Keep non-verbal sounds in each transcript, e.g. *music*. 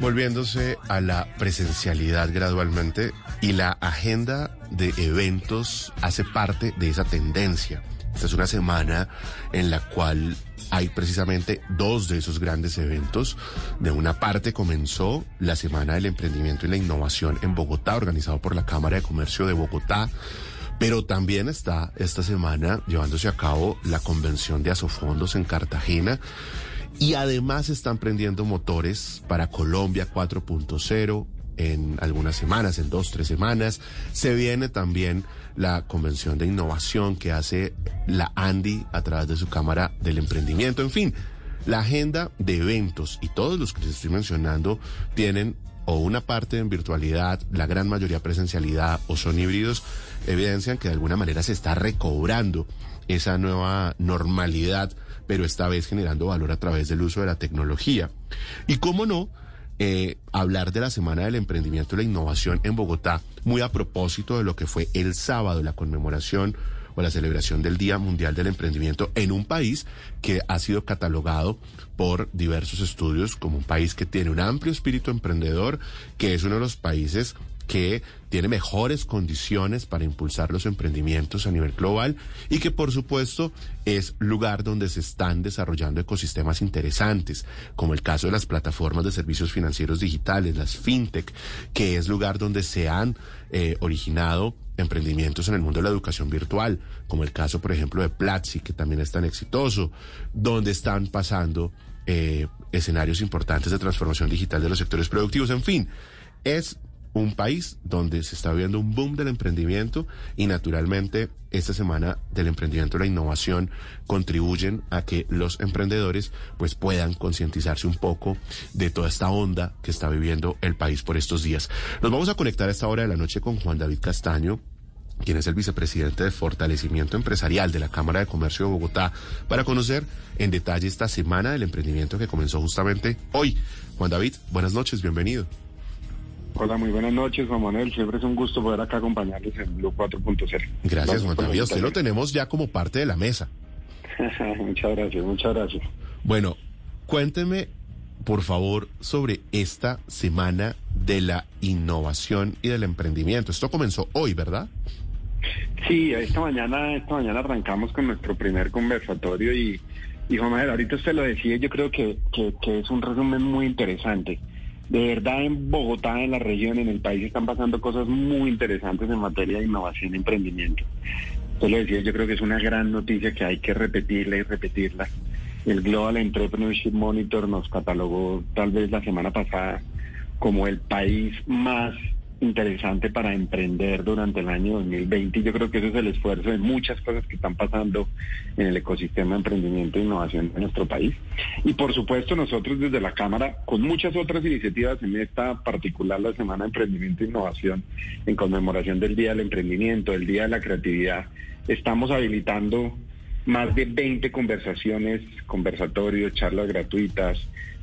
volviéndose a la presencialidad gradualmente y la agenda de eventos hace parte de esa tendencia. Esta es una semana en la cual hay precisamente dos de esos grandes eventos. De una parte comenzó la Semana del Emprendimiento y la Innovación en Bogotá, organizado por la Cámara de Comercio de Bogotá. Pero también está esta semana llevándose a cabo la convención de Asofondos en Cartagena y además están prendiendo motores para Colombia 4.0 en algunas semanas, en dos, tres semanas. Se viene también la convención de innovación que hace la Andy a través de su Cámara del Emprendimiento. En fin, la agenda de eventos y todos los que les estoy mencionando tienen o una parte en virtualidad, la gran mayoría presencialidad o son híbridos, evidencian que de alguna manera se está recobrando esa nueva normalidad, pero esta vez generando valor a través del uso de la tecnología. Y cómo no, eh, hablar de la Semana del Emprendimiento y la Innovación en Bogotá, muy a propósito de lo que fue el sábado, la conmemoración o la celebración del Día Mundial del Emprendimiento en un país que ha sido catalogado por diversos estudios como un país que tiene un amplio espíritu emprendedor, que es uno de los países que tiene mejores condiciones para impulsar los emprendimientos a nivel global y que por supuesto es lugar donde se están desarrollando ecosistemas interesantes, como el caso de las plataformas de servicios financieros digitales, las fintech, que es lugar donde se han eh, originado emprendimientos en el mundo de la educación virtual, como el caso, por ejemplo, de Platzi, que también es tan exitoso, donde están pasando eh, escenarios importantes de transformación digital de los sectores productivos. En fin, es un país donde se está viendo un boom del emprendimiento y naturalmente esta semana del emprendimiento y la innovación contribuyen a que los emprendedores pues puedan concientizarse un poco de toda esta onda que está viviendo el país por estos días. Nos vamos a conectar a esta hora de la noche con Juan David Castaño, quien es el vicepresidente de Fortalecimiento Empresarial de la Cámara de Comercio de Bogotá, para conocer en detalle esta semana del emprendimiento que comenzó justamente hoy. Juan David, buenas noches, bienvenido. Hola, muy buenas noches, Juan Manuel. Siempre es un gusto poder acá acompañarles en Blue 4.0. Gracias, Juan David. Usted lo tenemos ya como parte de la mesa. *laughs* muchas gracias, muchas gracias. Bueno, cuénteme, por favor, sobre esta semana de la innovación y del emprendimiento. Esto comenzó hoy, ¿verdad? Sí, esta mañana, esta mañana arrancamos con nuestro primer conversatorio y, y Juan Manuel, ahorita usted lo decía, yo creo que, que, que es un resumen muy interesante. De verdad, en Bogotá, en la región, en el país, están pasando cosas muy interesantes en materia de innovación y emprendimiento. Usted lo decía, yo creo que es una gran noticia que hay que repetirla y repetirla. El Global Entrepreneurship Monitor nos catalogó tal vez la semana pasada como el país más interesante para emprender durante el año 2020 y yo creo que ese es el esfuerzo de muchas cosas que están pasando en el ecosistema de emprendimiento e innovación de nuestro país. Y por supuesto nosotros desde la Cámara, con muchas otras iniciativas en esta particular la Semana de Emprendimiento e Innovación, en conmemoración del Día del Emprendimiento, el Día de la Creatividad, estamos habilitando más de 20 conversaciones, conversatorios, charlas gratuitas,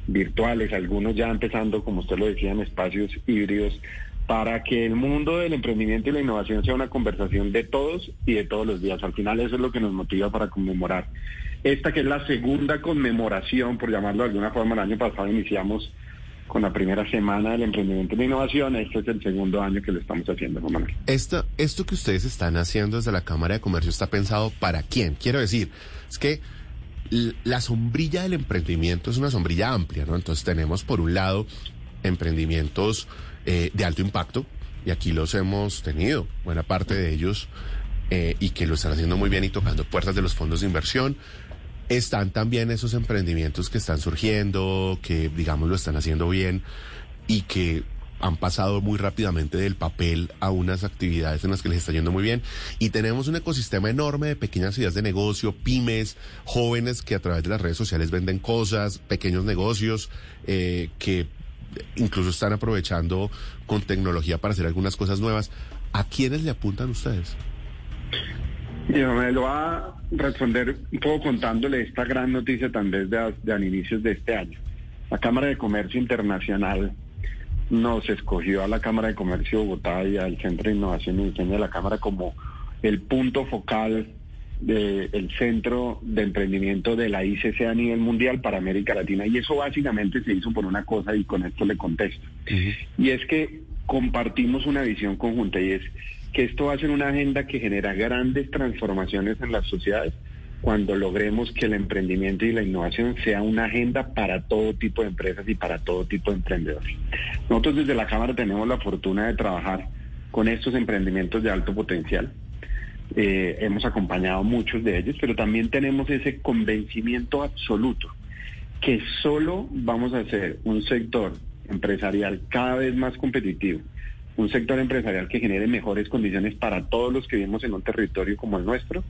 virtuales, algunos ya empezando, como usted lo decía, en espacios híbridos para que el mundo del emprendimiento y la innovación sea una conversación de todos y de todos los días. Al final eso es lo que nos motiva para conmemorar. Esta que es la segunda conmemoración, por llamarlo de alguna forma, el año pasado iniciamos con la primera semana del emprendimiento y la innovación. Este es el segundo año que lo estamos haciendo, Manuel. Esto, esto que ustedes están haciendo desde la Cámara de Comercio está pensado para quién. Quiero decir, es que la sombrilla del emprendimiento es una sombrilla amplia, ¿no? Entonces tenemos por un lado emprendimientos eh, de alto impacto, y aquí los hemos tenido, buena parte de ellos, eh, y que lo están haciendo muy bien y tocando puertas de los fondos de inversión. Están también esos emprendimientos que están surgiendo, que digamos lo están haciendo bien y que han pasado muy rápidamente del papel a unas actividades en las que les está yendo muy bien. Y tenemos un ecosistema enorme de pequeñas ideas de negocio, pymes, jóvenes que a través de las redes sociales venden cosas, pequeños negocios eh, que incluso están aprovechando con tecnología para hacer algunas cosas nuevas. ¿A quiénes le apuntan ustedes? Yo me lo va a responder un poco contándole esta gran noticia también de, de, a inicios de este año. La Cámara de Comercio Internacional nos escogió a la Cámara de Comercio de Bogotá y al Centro de Innovación y Diseño de la Cámara como el punto focal del centro de emprendimiento de la ICC a nivel mundial para América Latina. Y eso básicamente se hizo por una cosa y con esto le contesto. Y es que compartimos una visión conjunta y es que esto va a ser una agenda que genera grandes transformaciones en las sociedades cuando logremos que el emprendimiento y la innovación sea una agenda para todo tipo de empresas y para todo tipo de emprendedores. Nosotros desde la Cámara tenemos la fortuna de trabajar con estos emprendimientos de alto potencial. Eh, hemos acompañado muchos de ellos, pero también tenemos ese convencimiento absoluto que solo vamos a hacer un sector empresarial cada vez más competitivo, un sector empresarial que genere mejores condiciones para todos los que vivimos en un territorio como el nuestro,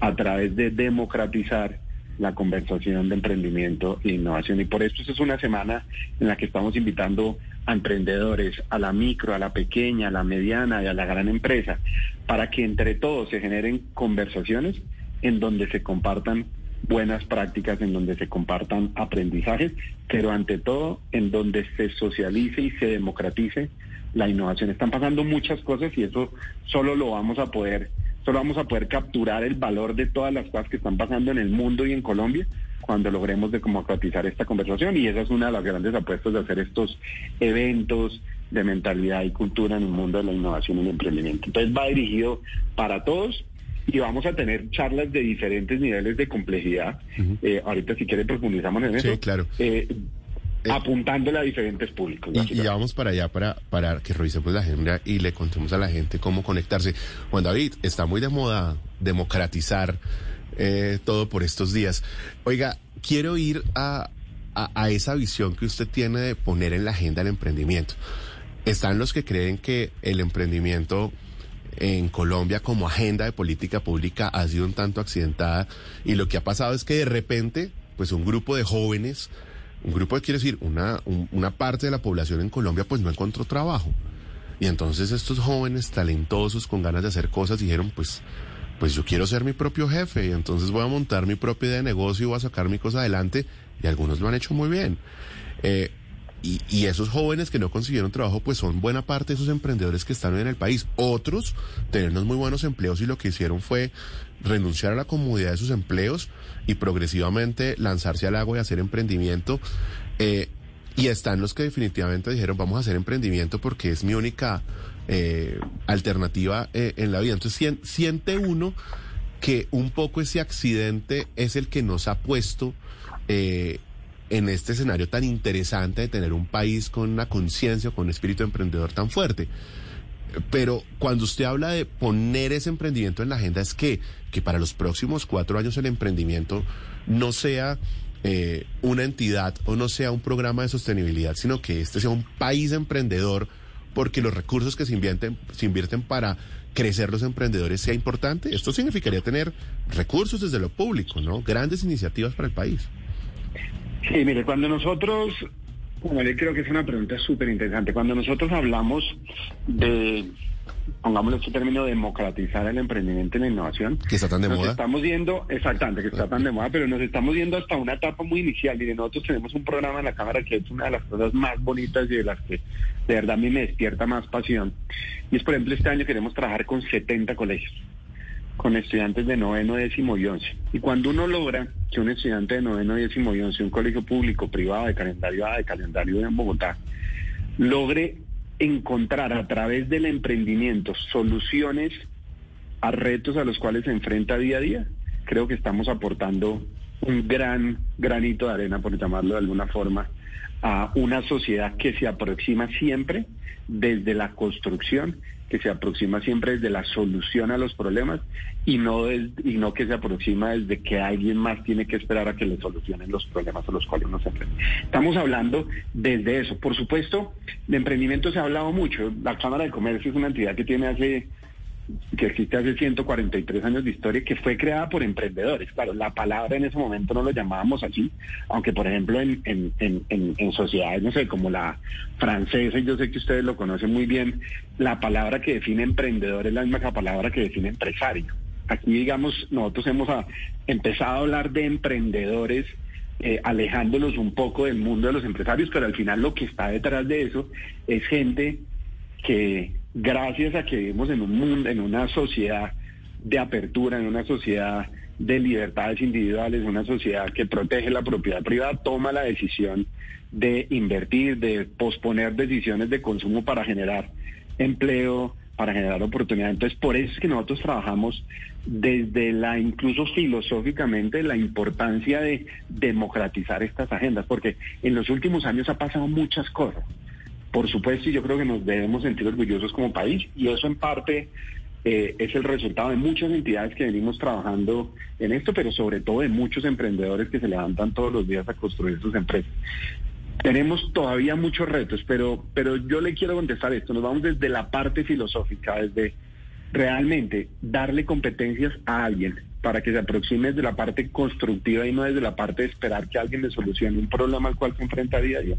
a través de democratizar la conversación de emprendimiento e innovación. Y por esto es una semana en la que estamos invitando a emprendedores, a la micro, a la pequeña, a la mediana y a la gran empresa, para que entre todos se generen conversaciones en donde se compartan buenas prácticas, en donde se compartan aprendizajes, pero ante todo en donde se socialice y se democratice la innovación. Están pasando muchas cosas y eso solo lo vamos a poder Solo vamos a poder capturar el valor de todas las cosas que están pasando en el mundo y en Colombia cuando logremos democratizar esta conversación y esa es una de las grandes apuestas de hacer estos eventos de mentalidad y cultura en el mundo de la innovación y el emprendimiento. Entonces va dirigido para todos y vamos a tener charlas de diferentes niveles de complejidad. Eh, ahorita si quieren profundizamos en eso. Sí, claro. Eh, eh, apuntándole a diferentes públicos. Y, ya vamos para allá para, para que revisemos la agenda y le contemos a la gente cómo conectarse. Juan David, está muy de moda democratizar eh, todo por estos días. Oiga, quiero ir a, a, esa visión que usted tiene de poner en la agenda el emprendimiento. Están los que creen que el emprendimiento en Colombia como agenda de política pública ha sido un tanto accidentada y lo que ha pasado es que de repente, pues un grupo de jóvenes un grupo, quiere decir, una, una parte de la población en Colombia pues no encontró trabajo. Y entonces estos jóvenes talentosos con ganas de hacer cosas dijeron, pues, pues yo quiero ser mi propio jefe y entonces voy a montar mi propia idea de negocio y voy a sacar mi cosa adelante y algunos lo han hecho muy bien. Eh, y, y, esos jóvenes que no consiguieron trabajo, pues son buena parte de esos emprendedores que están en el país. Otros, tenernos muy buenos empleos y lo que hicieron fue renunciar a la comodidad de sus empleos y progresivamente lanzarse al agua y hacer emprendimiento. Eh, y están los que definitivamente dijeron, vamos a hacer emprendimiento porque es mi única eh, alternativa eh, en la vida. Entonces siente uno que un poco ese accidente es el que nos ha puesto en este escenario tan interesante de tener un país con una conciencia, con un espíritu emprendedor tan fuerte. Pero cuando usted habla de poner ese emprendimiento en la agenda, es que, que para los próximos cuatro años el emprendimiento no sea eh, una entidad o no sea un programa de sostenibilidad, sino que este sea un país emprendedor, porque los recursos que se invierten, se invierten para crecer los emprendedores sea importante. Esto significaría tener recursos desde lo público, ¿no? Grandes iniciativas para el país. Sí, mire, cuando nosotros, bueno, yo creo que es una pregunta súper interesante. Cuando nosotros hablamos de, pongámosle este término, democratizar el emprendimiento y la innovación. Que está tan de nos moda. Estamos yendo, exactamente, que está tan de moda, pero nos estamos yendo hasta una etapa muy inicial. Mire, nosotros tenemos un programa en la Cámara que es una de las cosas más bonitas y de las que de verdad a mí me despierta más pasión. Y es, por ejemplo, este año queremos trabajar con 70 colegios con estudiantes de noveno, décimo y once. Y cuando uno logra que un estudiante de noveno, décimo y once, un colegio público, privado, de calendario A, de calendario en Bogotá, logre encontrar a través del emprendimiento soluciones a retos a los cuales se enfrenta día a día, creo que estamos aportando un gran granito de arena, por llamarlo de alguna forma, a una sociedad que se aproxima siempre desde la construcción que se aproxima siempre desde la solución a los problemas y no, y no que se aproxima desde que alguien más tiene que esperar a que le solucionen los problemas a los cuales uno se enfrenta. Estamos hablando desde eso. Por supuesto, de emprendimiento se ha hablado mucho. La Cámara de Comercio es una entidad que tiene hace que existe hace 143 años de historia, que fue creada por emprendedores. Claro, la palabra en ese momento no lo llamábamos así, aunque por ejemplo en, en, en, sociedades, no sé, como la francesa, y yo sé que ustedes lo conocen muy bien, la palabra que define emprendedor es la misma palabra que define empresario. Aquí, digamos, nosotros hemos empezado a hablar de emprendedores eh, alejándolos un poco del mundo de los empresarios, pero al final lo que está detrás de eso es gente que gracias a que vivimos en un mundo, en una sociedad de apertura, en una sociedad de libertades individuales, una sociedad que protege la propiedad privada, toma la decisión de invertir, de posponer decisiones de consumo para generar empleo, para generar oportunidad. Entonces, por eso es que nosotros trabajamos desde la, incluso filosóficamente, la importancia de democratizar estas agendas, porque en los últimos años ha pasado muchas cosas. Por supuesto, y yo creo que nos debemos sentir orgullosos como país, y eso en parte eh, es el resultado de muchas entidades que venimos trabajando en esto, pero sobre todo de muchos emprendedores que se levantan todos los días a construir sus empresas. Tenemos todavía muchos retos, pero, pero yo le quiero contestar esto. Nos vamos desde la parte filosófica, desde realmente darle competencias a alguien para que se aproxime desde la parte constructiva y no desde la parte de esperar que alguien le solucione un problema al cual se enfrenta día a día.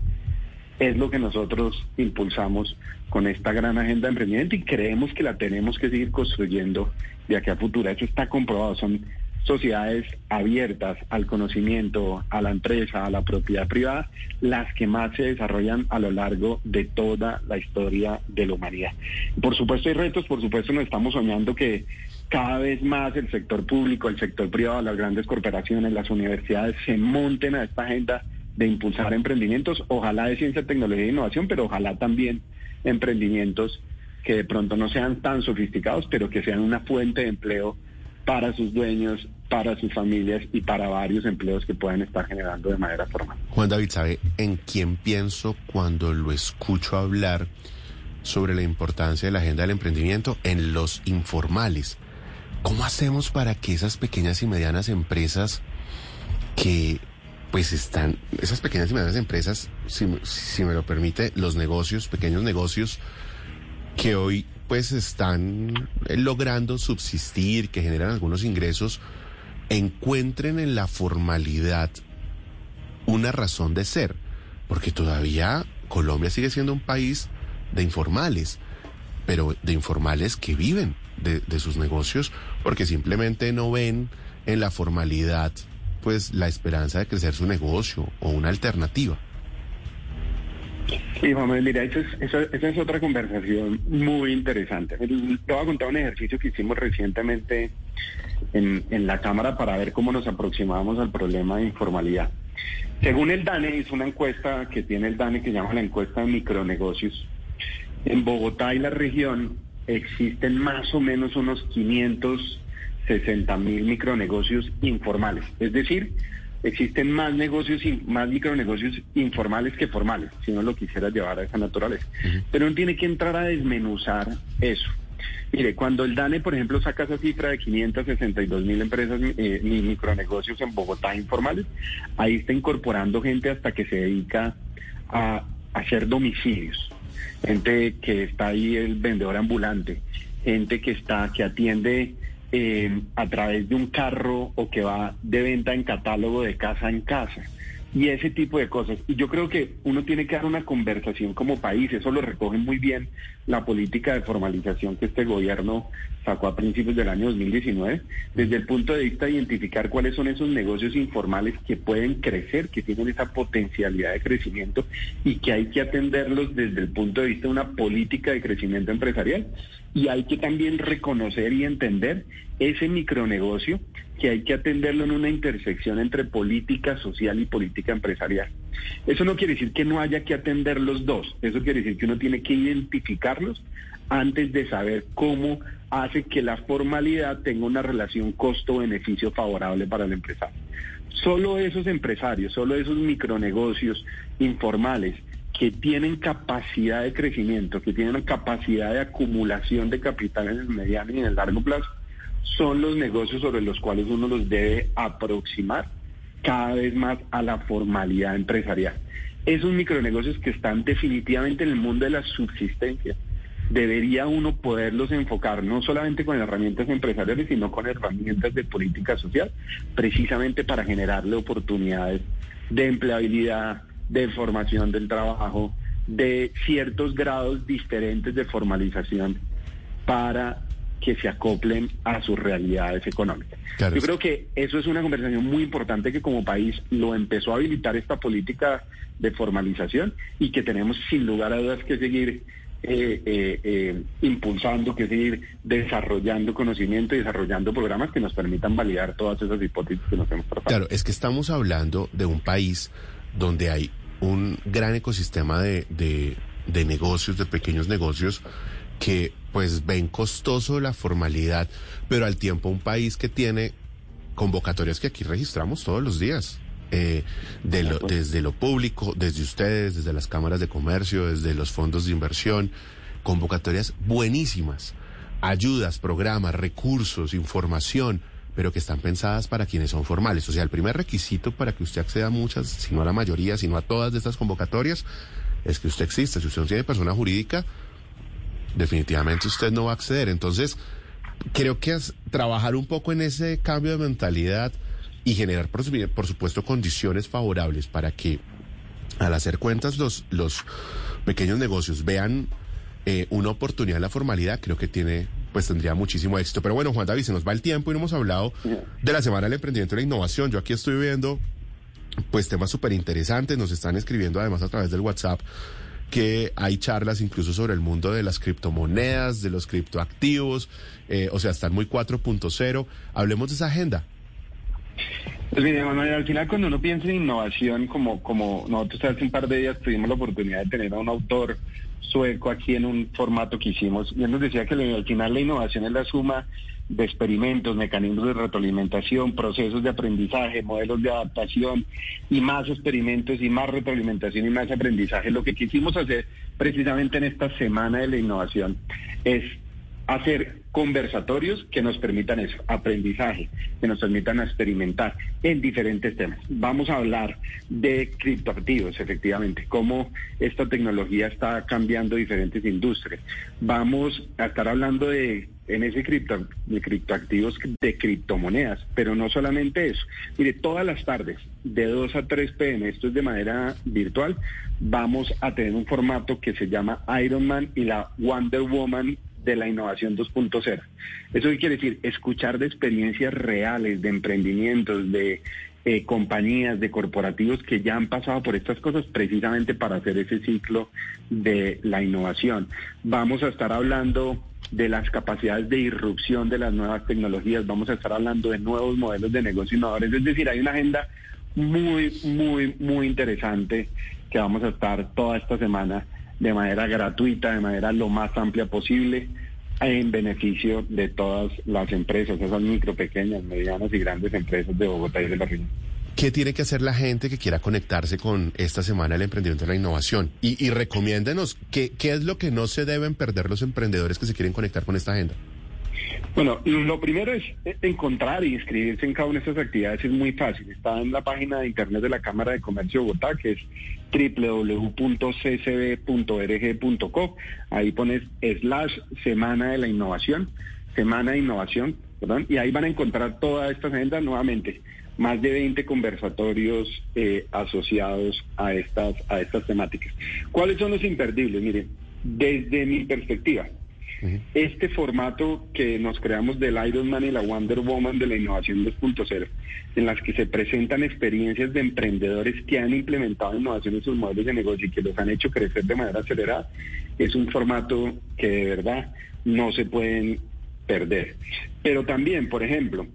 Es lo que nosotros impulsamos con esta gran agenda de emprendimiento y creemos que la tenemos que seguir construyendo de aquí a futuro. Eso está comprobado. Son sociedades abiertas al conocimiento, a la empresa, a la propiedad privada, las que más se desarrollan a lo largo de toda la historia de la humanidad. Por supuesto hay retos, por supuesto nos estamos soñando que cada vez más el sector público, el sector privado, las grandes corporaciones, las universidades se monten a esta agenda de impulsar emprendimientos, ojalá de ciencia, tecnología e innovación, pero ojalá también emprendimientos que de pronto no sean tan sofisticados, pero que sean una fuente de empleo para sus dueños, para sus familias y para varios empleos que puedan estar generando de manera formal. Juan David, ¿sabe en quién pienso cuando lo escucho hablar sobre la importancia de la agenda del emprendimiento? En los informales. ¿Cómo hacemos para que esas pequeñas y medianas empresas que pues están, esas pequeñas y medianas empresas, si, me lo permite, los negocios, pequeños negocios que hoy pues están logrando subsistir, que generan algunos ingresos, encuentren en la formalidad una razón de ser, porque todavía Colombia sigue siendo un país de informales, pero de informales que viven de sus negocios porque simplemente no ven en la formalidad pues la esperanza de crecer su negocio o una alternativa. Sí, Juan mira, esa es, esa, es otra conversación muy interesante. Te voy a contar un ejercicio que hicimos recientemente en, en la Cámara para ver cómo nos aproximamos al problema de informalidad. Según el DANE, hizo una encuesta que tiene el DANE que llama la encuesta de micronegocios. En Bogotá y la región existen más o menos unos 560 mil micronegocios informales. Es decir, existen más negocios, más micronegocios informales que formales, si no lo quisiera llevar a esa naturaleza. Pero uno tiene que entrar a desmenuzar eso. Mire, cuando el DANE, por ejemplo, saca esa cifra de 562 mil empresas eh, micronegocios en Bogotá informales, ahí está incorporando gente hasta que se dedica a hacer domicilios. Gente que está ahí, el vendedor ambulante, gente que está, que atiende eh, a través de un carro o que va de venta en catálogo de casa en casa y ese tipo de cosas. Y yo creo que uno tiene que dar una conversación como país, eso lo recoge muy bien la política de formalización que este gobierno sacó a principios del año 2019, desde el punto de vista de identificar cuáles son esos negocios informales que pueden crecer, que tienen esa potencialidad de crecimiento y que hay que atenderlos desde el punto de vista de una política de crecimiento empresarial. Y hay que también reconocer y entender ese micronegocio que hay que atenderlo en una intersección entre política social y política empresarial. Eso no quiere decir que no haya que atender los dos, eso quiere decir que uno tiene que identificarlos antes de saber cómo hace que la formalidad tenga una relación costo-beneficio favorable para el empresario. Solo esos empresarios, solo esos micronegocios informales que tienen capacidad de crecimiento, que tienen capacidad de acumulación de capital en el mediano y en el largo plazo, son los negocios sobre los cuales uno los debe aproximar cada vez más a la formalidad empresarial. Esos micronegocios que están definitivamente en el mundo de la subsistencia, debería uno poderlos enfocar no solamente con herramientas empresariales, sino con herramientas de política social, precisamente para generarle oportunidades de empleabilidad, de formación del trabajo, de ciertos grados diferentes de formalización para que se acoplen a sus realidades económicas. Yo creo que eso es una conversación muy importante que como país lo empezó a habilitar esta política de formalización y que tenemos sin lugar a dudas que seguir eh, eh, eh, impulsando, que es ir desarrollando conocimiento y desarrollando programas que nos permitan validar todas esas hipótesis que nos hemos tratado. Claro, es que estamos hablando de un país donde hay un gran ecosistema de, de, de negocios, de pequeños negocios, que pues ven costoso la formalidad, pero al tiempo un país que tiene convocatorias que aquí registramos todos los días. Eh, de lo, desde lo público, desde ustedes, desde las cámaras de comercio, desde los fondos de inversión, convocatorias buenísimas, ayudas, programas, recursos, información, pero que están pensadas para quienes son formales. O sea, el primer requisito para que usted acceda a muchas, si no a la mayoría, sino a todas de estas convocatorias, es que usted existe. Si usted no tiene persona jurídica, definitivamente usted no va a acceder. Entonces, creo que es trabajar un poco en ese cambio de mentalidad y generar, por, supuesto, condiciones favorables para que al hacer cuentas los, los pequeños negocios vean eh, una oportunidad en la formalidad, creo que tiene, pues tendría muchísimo éxito. Pero bueno, Juan David, se nos va el tiempo y no hemos hablado de la Semana del Emprendimiento y la Innovación. Yo aquí estoy viendo, pues, temas súper interesantes. Nos están escribiendo además a través del WhatsApp que hay charlas incluso sobre el mundo de las criptomonedas, de los criptoactivos, eh, o sea, están muy 4.0. Hablemos de esa agenda. Pues mire, Manuel, al final cuando uno piensa en innovación, como, como nosotros hace un par de días tuvimos la oportunidad de tener a un autor sueco aquí en un formato que hicimos, y él nos decía que al final la innovación es la suma de experimentos, mecanismos de retroalimentación, procesos de aprendizaje, modelos de adaptación y más experimentos y más retroalimentación y más aprendizaje. Lo que quisimos hacer precisamente en esta semana de la innovación es hacer conversatorios que nos permitan eso, aprendizaje, que nos permitan experimentar en diferentes temas. Vamos a hablar de criptoactivos, efectivamente, cómo esta tecnología está cambiando diferentes industrias. Vamos a estar hablando de en ese cripto, de criptoactivos de criptomonedas, pero no solamente eso. Mire, todas las tardes, de 2 a 3 pm, esto es de manera virtual, vamos a tener un formato que se llama Iron Man y la Wonder Woman de la innovación 2.0. ¿Eso quiere decir? Escuchar de experiencias reales, de emprendimientos, de eh, compañías, de corporativos que ya han pasado por estas cosas precisamente para hacer ese ciclo de la innovación. Vamos a estar hablando de las capacidades de irrupción de las nuevas tecnologías, vamos a estar hablando de nuevos modelos de negocio innovadores, es decir, hay una agenda muy, muy, muy interesante que vamos a estar toda esta semana de manera gratuita, de manera lo más amplia posible, en beneficio de todas las empresas, esas micro, pequeñas, medianas y grandes empresas de Bogotá y de la región. ¿Qué tiene que hacer la gente que quiera conectarse con esta semana del emprendimiento y la innovación? Y, y recomiéndenos qué, qué es lo que no se deben perder los emprendedores que se quieren conectar con esta agenda. Bueno, lo primero es encontrar y inscribirse en cada una de estas actividades. Es muy fácil. Está en la página de internet de la Cámara de Comercio de Bogotá, que es www.ccb.org.co. Ahí pones slash Semana de la Innovación, Semana de Innovación, perdón, y ahí van a encontrar toda esta agenda nuevamente. Más de 20 conversatorios eh, asociados a estas, a estas temáticas. ¿Cuáles son los imperdibles? Miren, desde mi perspectiva, este formato que nos creamos del Iron Man y la Wonder Woman de la innovación 2.0, en las que se presentan experiencias de emprendedores que han implementado innovación en sus modelos de negocio y que los han hecho crecer de manera acelerada, es un formato que de verdad no se pueden perder. Pero también, por ejemplo,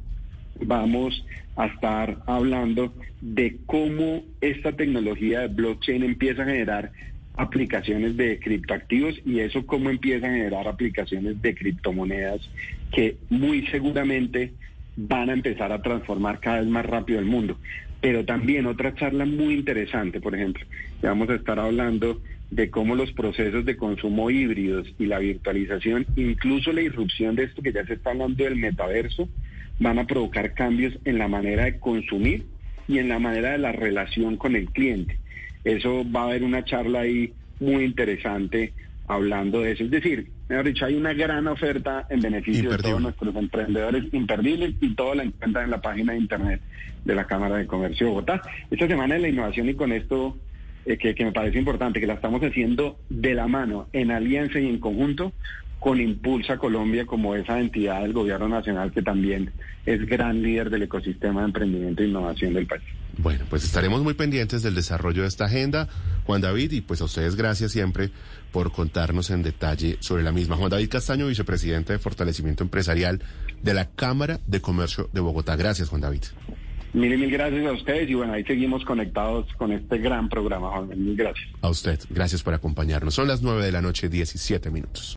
vamos a estar hablando de cómo esta tecnología de blockchain empieza a generar aplicaciones de criptoactivos y eso cómo empieza a generar aplicaciones de criptomonedas que muy seguramente van a empezar a transformar cada vez más rápido el mundo. Pero también otra charla muy interesante, por ejemplo, vamos a estar hablando de cómo los procesos de consumo híbridos y la virtualización, incluso la irrupción de esto que ya se está hablando del metaverso, van a provocar cambios en la manera de consumir y en la manera de la relación con el cliente. Eso va a haber una charla ahí muy interesante hablando de eso. Es decir, mejor dicho, hay una gran oferta en beneficio de todos nuestros emprendedores imperdibles y todo la encuentran en la página de internet de la Cámara de Comercio de Bogotá. Esta semana de la innovación y con esto eh, que, que me parece importante, que la estamos haciendo de la mano, en alianza y en conjunto con Impulsa Colombia como esa entidad del gobierno nacional que también es gran líder del ecosistema de emprendimiento e innovación del país. Bueno, pues estaremos muy pendientes del desarrollo de esta agenda, Juan David, y pues a ustedes gracias siempre por contarnos en detalle sobre la misma. Juan David Castaño, vicepresidente de Fortalecimiento Empresarial de la Cámara de Comercio de Bogotá. Gracias, Juan David. Mil, mil gracias a ustedes y bueno, ahí seguimos conectados con este gran programa, Juan. Mil gracias. A usted, gracias por acompañarnos. Son las nueve de la noche, 17 minutos.